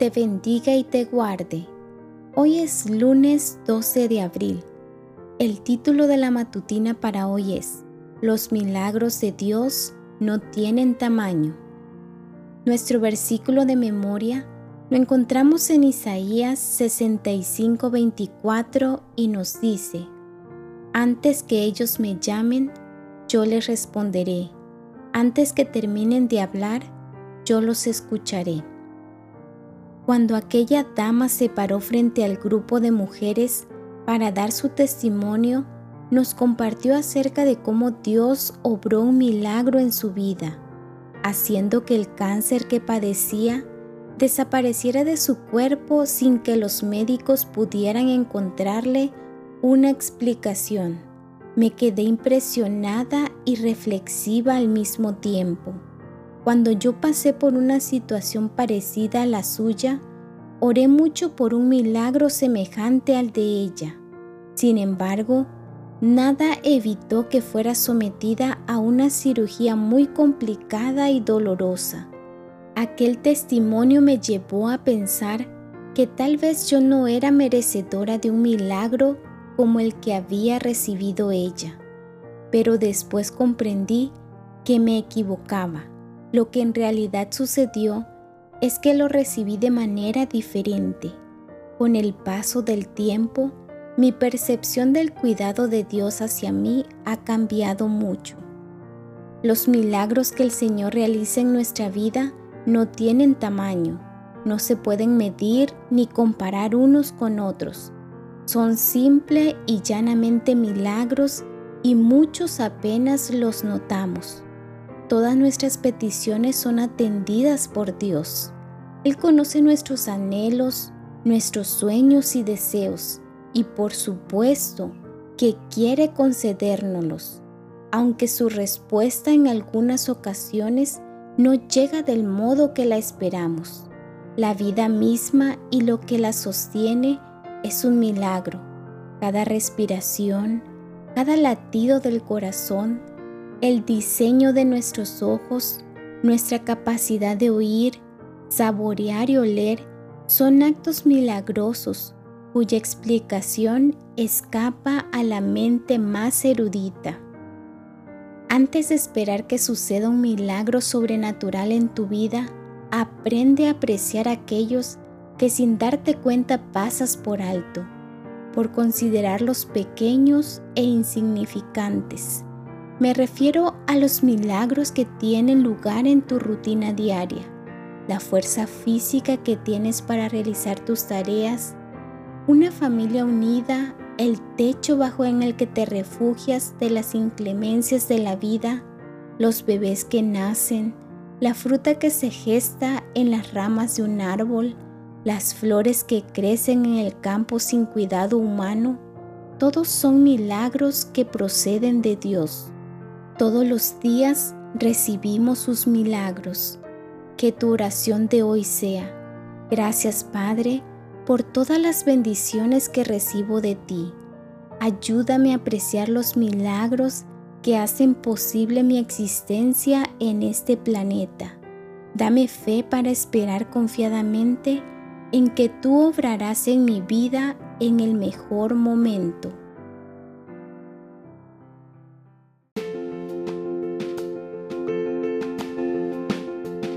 te bendiga y te guarde. Hoy es lunes 12 de abril. El título de la matutina para hoy es Los milagros de Dios no tienen tamaño. Nuestro versículo de memoria lo encontramos en Isaías 65:24 y nos dice, Antes que ellos me llamen, yo les responderé. Antes que terminen de hablar, yo los escucharé. Cuando aquella dama se paró frente al grupo de mujeres para dar su testimonio, nos compartió acerca de cómo Dios obró un milagro en su vida, haciendo que el cáncer que padecía desapareciera de su cuerpo sin que los médicos pudieran encontrarle una explicación. Me quedé impresionada y reflexiva al mismo tiempo. Cuando yo pasé por una situación parecida a la suya, oré mucho por un milagro semejante al de ella. Sin embargo, nada evitó que fuera sometida a una cirugía muy complicada y dolorosa. Aquel testimonio me llevó a pensar que tal vez yo no era merecedora de un milagro como el que había recibido ella, pero después comprendí que me equivocaba. Lo que en realidad sucedió es que lo recibí de manera diferente. Con el paso del tiempo, mi percepción del cuidado de Dios hacia mí ha cambiado mucho. Los milagros que el Señor realiza en nuestra vida no tienen tamaño, no se pueden medir ni comparar unos con otros. Son simple y llanamente milagros y muchos apenas los notamos. Todas nuestras peticiones son atendidas por Dios. Él conoce nuestros anhelos, nuestros sueños y deseos y por supuesto que quiere concedérnoslos, aunque su respuesta en algunas ocasiones no llega del modo que la esperamos. La vida misma y lo que la sostiene es un milagro. Cada respiración, cada latido del corazón, el diseño de nuestros ojos, nuestra capacidad de oír, saborear y oler son actos milagrosos cuya explicación escapa a la mente más erudita. Antes de esperar que suceda un milagro sobrenatural en tu vida, aprende a apreciar aquellos que sin darte cuenta pasas por alto, por considerarlos pequeños e insignificantes. Me refiero a los milagros que tienen lugar en tu rutina diaria, la fuerza física que tienes para realizar tus tareas, una familia unida el techo bajo en el que te refugias de las inclemencias de la vida, los bebés que nacen, la fruta que se gesta en las ramas de un árbol, las flores que crecen en el campo sin cuidado humano, todos son milagros que proceden de Dios. Todos los días recibimos sus milagros. Que tu oración de hoy sea, gracias Padre, por todas las bendiciones que recibo de ti. Ayúdame a apreciar los milagros que hacen posible mi existencia en este planeta. Dame fe para esperar confiadamente en que tú obrarás en mi vida en el mejor momento.